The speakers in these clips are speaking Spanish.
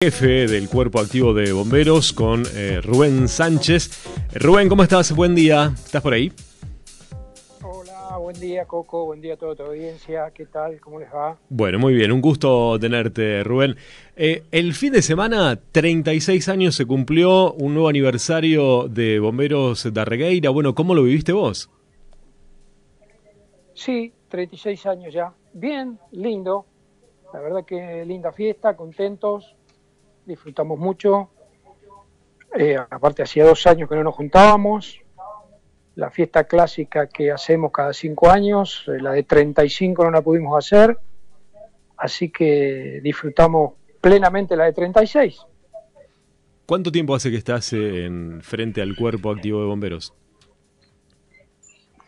jefe del Cuerpo Activo de Bomberos con eh, Rubén Sánchez. Rubén, ¿cómo estás? Buen día. ¿Estás por ahí? Hola, buen día Coco, buen día a toda tu audiencia. ¿Qué tal? ¿Cómo les va? Bueno, muy bien, un gusto tenerte, Rubén. Eh, el fin de semana, 36 años, se cumplió un nuevo aniversario de Bomberos de Arregueira. Bueno, ¿cómo lo viviste vos? Sí, 36 años ya. Bien, lindo. La verdad que linda fiesta, contentos disfrutamos mucho. Eh, aparte, hacía dos años que no nos juntábamos. La fiesta clásica que hacemos cada cinco años, eh, la de 35 no la pudimos hacer, así que disfrutamos plenamente la de 36. ¿Cuánto tiempo hace que estás en frente al cuerpo activo de bomberos?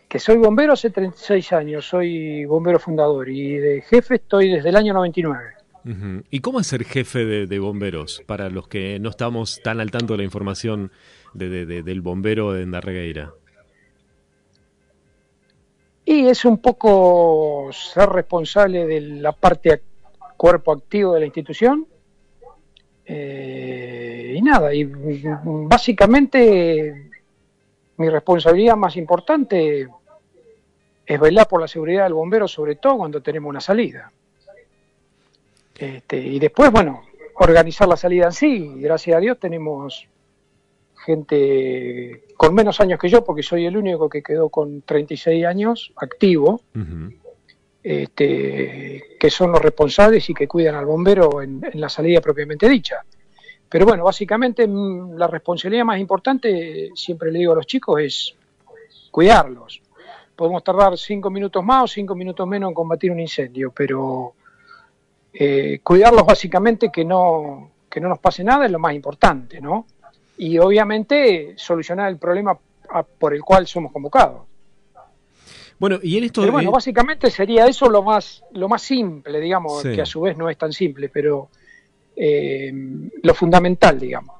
Que soy bombero hace 36 años, soy bombero fundador y de jefe estoy desde el año 99. ¿Y cómo es ser jefe de, bomberos para los que no estamos tan al tanto de la información de, del bombero de Endarregueira? Y es un poco ser responsable de la parte cuerpo activo de la institución. Eh, y nada, y básicamente mi responsabilidad más importante es velar por la seguridad del bombero, sobre todo cuando tenemos una salida. Este, y después, bueno, organizar la salida en sí. Gracias a Dios tenemos gente con menos años que yo, porque soy el único que quedó con 36 años activo, este, que son los responsables y que cuidan al bombero en, la salida propiamente dicha. Pero bueno, básicamente mm, la responsabilidad más importante, siempre le digo a los chicos, es cuidarlos. Podemos tardar cinco minutos más o cinco minutos menos en combatir un incendio, pero eh, cuidarlos básicamente que no, que no nos pase nada es lo más importante, ¿no? Y obviamente solucionar el problema por el cual somos convocados. Bueno, y en esto... Pero bueno, básicamente sería eso lo más, lo más simple, digamos, que a su vez no es tan simple, pero eh, lo fundamental, digamos.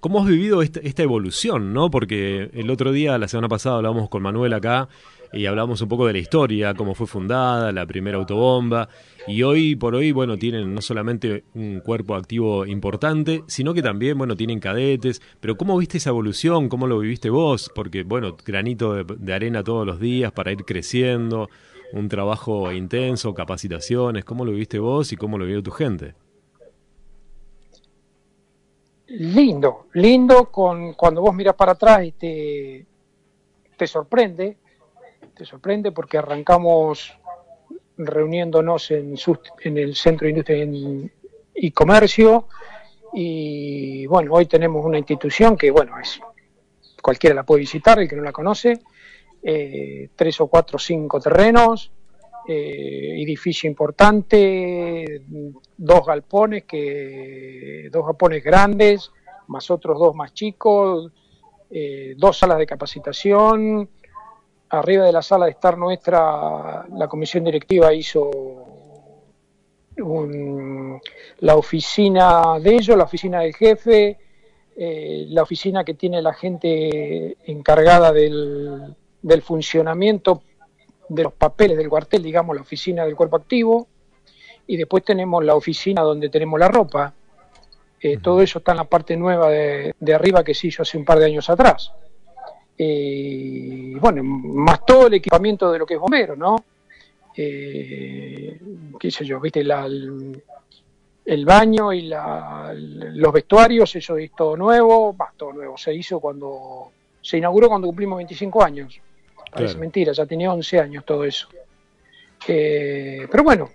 ¿Cómo has vivido esta, esta, evolución, no? Porque el otro día, la semana pasada, hablábamos con Manuel acá y hablamos un poco de la historia, cómo fue fundada, la primera autobomba, y hoy por hoy, bueno, tienen no solamente un cuerpo activo importante, sino que también, bueno, tienen cadetes, pero ¿cómo viste esa evolución? ¿Cómo lo viviste vos? Porque, bueno, granito de, arena todos los días para ir creciendo, un trabajo intenso, capacitaciones, ¿cómo lo viviste vos y cómo lo vio tu gente? Lindo, lindo con, cuando vos miras para atrás y te, te sorprende te sorprende porque arrancamos reuniéndonos en, en el Centro de Industria y Comercio y bueno, hoy tenemos una institución que bueno, es cualquiera la puede visitar, el que no la conoce, eh, tres o cuatro o cinco terrenos, eh, edificio importante, dos galpones, que, dos galpones grandes, más otros dos más chicos, eh, dos salas de capacitación, arriba de la sala de estar nuestra, la comisión directiva hizo la oficina de ellos, la oficina del jefe, eh, la oficina que tiene la gente encargada del, funcionamiento de los papeles del cuartel, digamos, la oficina del cuerpo activo, y después tenemos la oficina donde tenemos la ropa. Eh, todo eso está en la parte nueva de, de arriba que se hizo hace un par de años atrás. Eh, bueno, más todo el equipamiento de lo que es bombero, ¿no? Eh, qué sé yo, viste, el, baño y los vestuarios, eso es todo nuevo, más todo nuevo, se hizo cuando, se inauguró cuando cumplimos 25 años, parece mentira, ya tenía 11 años todo eso. Eh, pero bueno,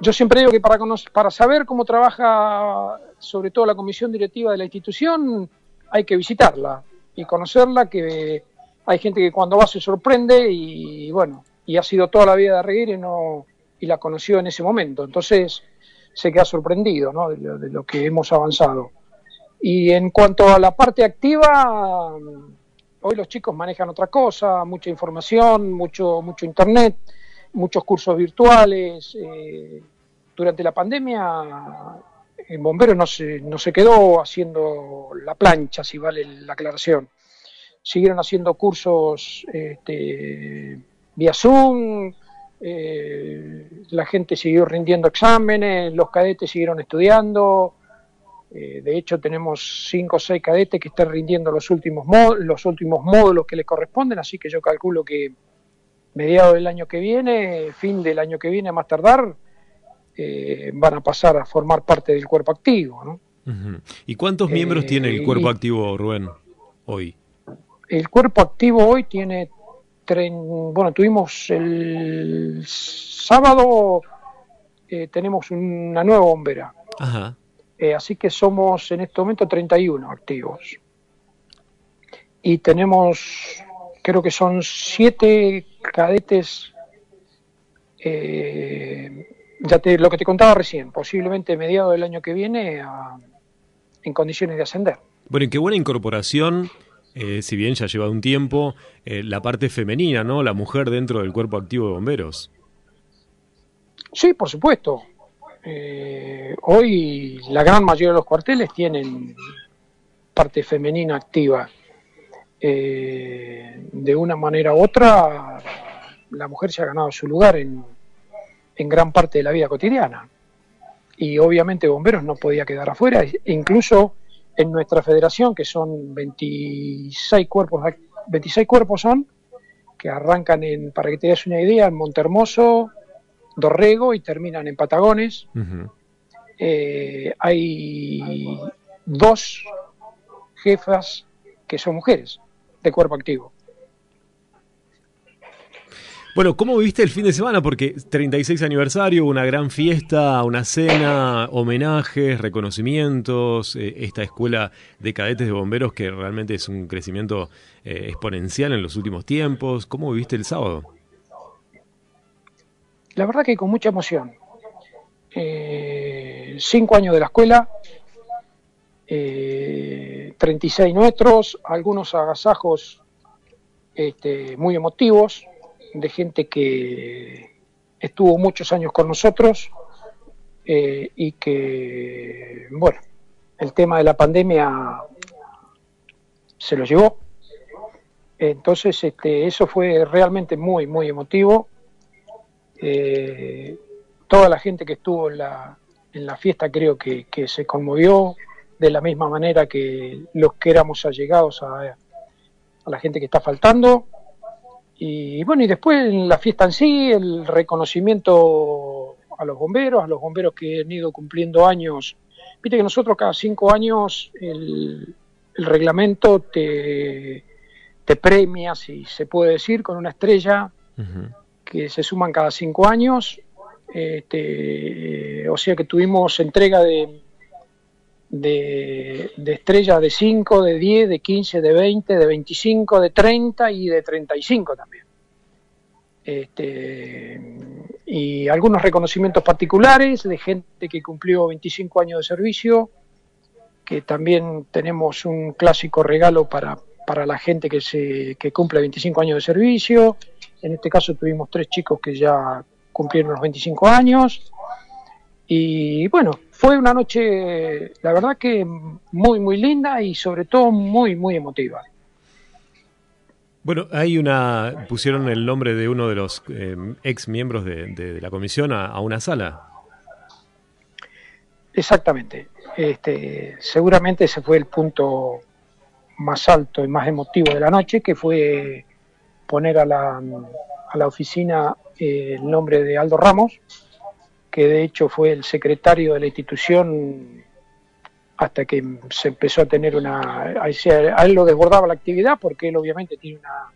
yo siempre digo que para, para saber cómo trabaja sobre todo la comisión directiva de la institución, hay que visitarla, y conocerla, que hay gente que cuando va se sorprende y bueno, y ha sido toda la vida de reír y, no, y la conoció en ese momento. Entonces se queda sorprendido ¿no? de, lo, que hemos avanzado. Y en cuanto a la parte activa, hoy los chicos manejan otra cosa, mucha información, mucho, mucho internet, muchos cursos virtuales. Eh, durante la pandemia en bomberos no se, no se quedó haciendo la plancha, si vale la aclaración. Siguieron haciendo cursos este, vía Zoom, eh, la gente siguió rindiendo exámenes, los cadetes siguieron estudiando. Eh, de hecho, tenemos cinco o seis cadetes que están rindiendo los últimos, los últimos módulos que les corresponden, así que yo calculo que mediados del año que viene, fin del año que viene a más tardar, eh, van a pasar a formar parte del cuerpo activo. ¿no? ¿Y cuántos miembros tiene el cuerpo activo, Rubén, hoy? El cuerpo activo hoy tiene, bueno, tuvimos el sábado, eh, tenemos una nueva bombera. Ajá. Eh, así que somos en este momento 31 activos. Y tenemos, creo que son siete cadetes, eh, ya te, lo que te contaba recién, posiblemente mediado del año que viene en condiciones de ascender. Bueno, y qué buena incorporación, eh, si bien ya lleva un tiempo, la parte femenina, ¿no? La mujer dentro del cuerpo activo de bomberos. Sí, por supuesto. Eh, hoy la gran mayoría de los cuarteles tienen parte femenina activa. Eh, de una manera u otra, la mujer se ha ganado su lugar en, en gran parte de la vida cotidiana. Y obviamente Bomberos no podía quedar afuera, incluso en nuestra federación, que son 26 cuerpos, 26 cuerpos son, que arrancan en, para que te des una idea, en Montermoso, Dorrego y terminan en Patagones. Eh, hay dos jefas que son mujeres de cuerpo activo. Bueno, ¿cómo viviste el fin de semana? Porque 36 aniversario, una gran fiesta, una cena, homenajes, reconocimientos, eh, esta escuela de cadetes de bomberos que realmente es un crecimiento eh, exponencial en los últimos tiempos. ¿Cómo viviste el sábado? La verdad que con mucha emoción. Eh, cinco años de la escuela, 36 eh, nuestros, algunos agasajos este, muy emotivos de gente que estuvo muchos años con nosotros eh, y que, bueno, el tema de la pandemia se lo llevó. Entonces, este, eso fue realmente muy, muy emotivo eh, toda la gente que estuvo en la, en la fiesta creo que, se conmovió de la misma manera que los que éramos allegados a, a la gente que está faltando. Y bueno, y después en la fiesta en sí, el reconocimiento a los bomberos, a los bomberos que han ido cumpliendo años. Viste que nosotros cada cinco años el, el reglamento te, te premia, si se puede decir, con una estrella que se suman cada cinco años. Este, o sea que tuvimos entrega de, de, estrellas de 5, de 10, de 15, de 20, de 25, de 30 y de 35 también. Este, y algunos reconocimientos particulares de gente que cumplió 25 años de servicio, que también tenemos un clásico regalo para, para la gente que, se, que cumple 25 años de servicio, en este caso tuvimos tres chicos que ya cumplieron los 25 años. Y bueno, fue una noche, la verdad que muy, muy linda y sobre todo muy, muy emotiva. Bueno, hay una, pusieron el nombre de uno de los eh, ex miembros de, la comisión a, una sala. Exactamente. Este, seguramente ese fue el punto más alto y más emotivo de la noche, que fue poner a la, a la oficina eh, el nombre de Aldo Ramos, que de hecho fue el secretario de la institución hasta que se empezó a tener una... A él lo desbordaba la actividad porque él obviamente tiene una...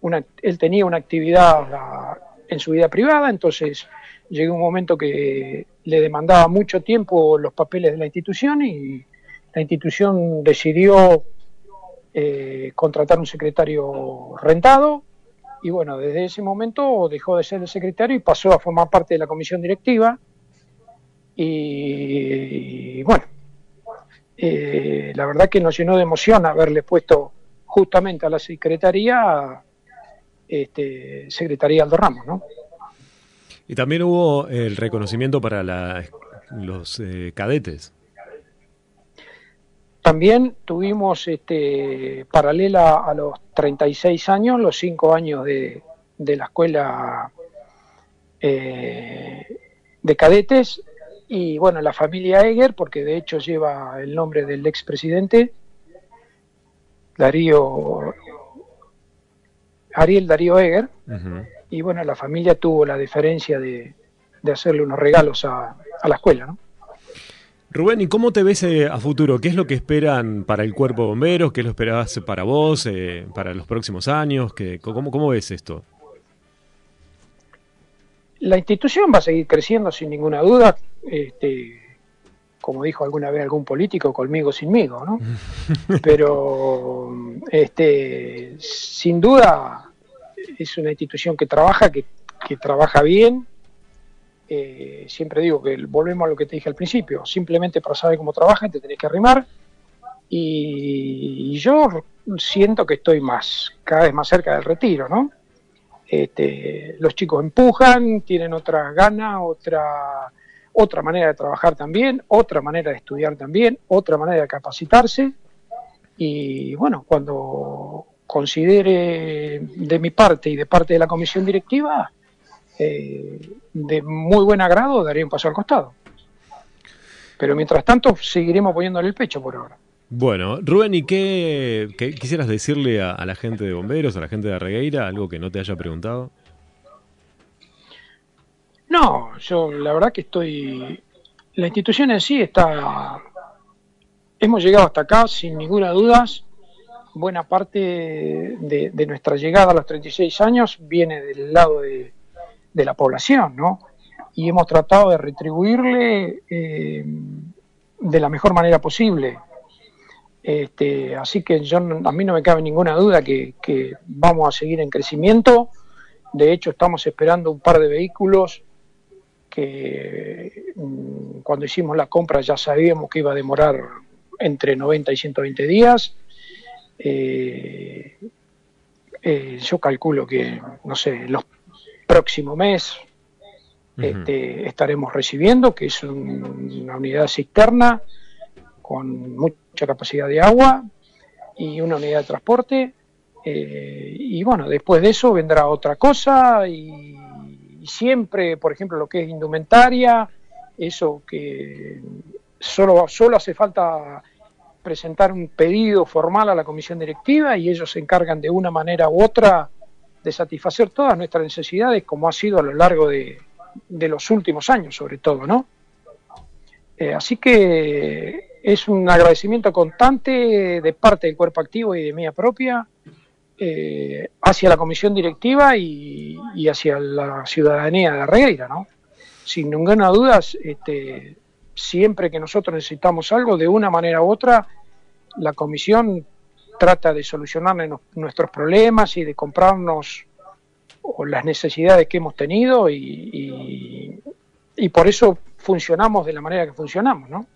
una él tenía una actividad en su vida privada, entonces llegó un momento que le demandaba mucho tiempo los papeles de la institución y la institución decidió eh, contratar un secretario rentado y bueno, desde ese momento dejó de ser el secretario y pasó a formar parte de la comisión directiva y, bueno, eh, la verdad que nos llenó de emoción haberle puesto justamente a la secretaría este, Secretaría Aldo Ramos, ¿no? Y también hubo el reconocimiento para los eh, cadetes. También tuvimos este, paralela a los 36 años, los 5 años de, la escuela eh, de cadetes, y bueno, la familia Eger, porque de hecho lleva el nombre del expresidente, Darío, Ariel Darío Eger, y bueno, la familia tuvo la deferencia de, hacerle unos regalos a, la escuela, ¿no? Rubén, ¿y cómo te ves eh, a futuro? ¿Qué es lo que esperan para el cuerpo de bomberos? ¿Qué lo esperabas para vos, eh, para los próximos años? ¿Qué, cómo, ¿Cómo ves esto? La institución va a seguir creciendo sin ninguna duda, este, como dijo alguna vez algún político, conmigo sinmigo, ¿no? Pero este, sin duda es una institución que trabaja, que, trabaja bien. Eh, siempre digo que volvemos a lo que te dije al principio, simplemente para saber cómo trabaja te tenés que arrimar. Y, yo siento que estoy más, cada vez más cerca del retiro, ¿no? Este, los chicos empujan, tienen otra gana, otra, otra manera de trabajar también, otra manera de estudiar también, otra manera de capacitarse. Y bueno, cuando considere de mi parte y de parte de la comisión directiva, eh, de muy buen agrado daré un paso al costado. Pero mientras tanto seguiremos poniéndole el pecho por ahora. Bueno, Rubén, ¿y qué, quisieras decirle a, la gente de bomberos, a la gente de Regueira, algo que no te haya preguntado? No, yo la verdad que estoy... La institución en sí está... Hemos llegado hasta acá sin ninguna duda. Buena parte de, nuestra llegada a los 36 años viene del lado de, la población, ¿no? Y hemos tratado de retribuirle eh, de la mejor manera posible este, así que yo, a mí no me cabe ninguna duda que, vamos a seguir en crecimiento. De hecho, estamos esperando un par de vehículos que mm, cuando hicimos la compra ya sabíamos que iba a demorar entre 90 y 120 días. Eh, eh, yo calculo que, no sé, los próximos meses este, estaremos recibiendo, que es una unidad cisterna con mucha capacidad de agua y una unidad de transporte. Eh, y bueno, después de eso vendrá otra cosa y, siempre, por ejemplo, lo que es indumentaria, eso que solo, solo hace falta presentar un pedido formal a la comisión directiva y ellos se encargan de una manera u otra de satisfacer todas nuestras necesidades, como ha sido a lo largo de, de los últimos años, sobre todo, ¿no? Eh, así que es un agradecimiento constante de parte del cuerpo activo y de mía propia eh, hacia la comisión directiva y, hacia la ciudadanía de Regueira, ¿no? Sin ninguna duda, este, siempre que nosotros necesitamos algo, de una manera u otra, la comisión trata de solucionar nuestros problemas y de comprarnos las necesidades que hemos tenido y, y por eso funcionamos de la manera que funcionamos, ¿no?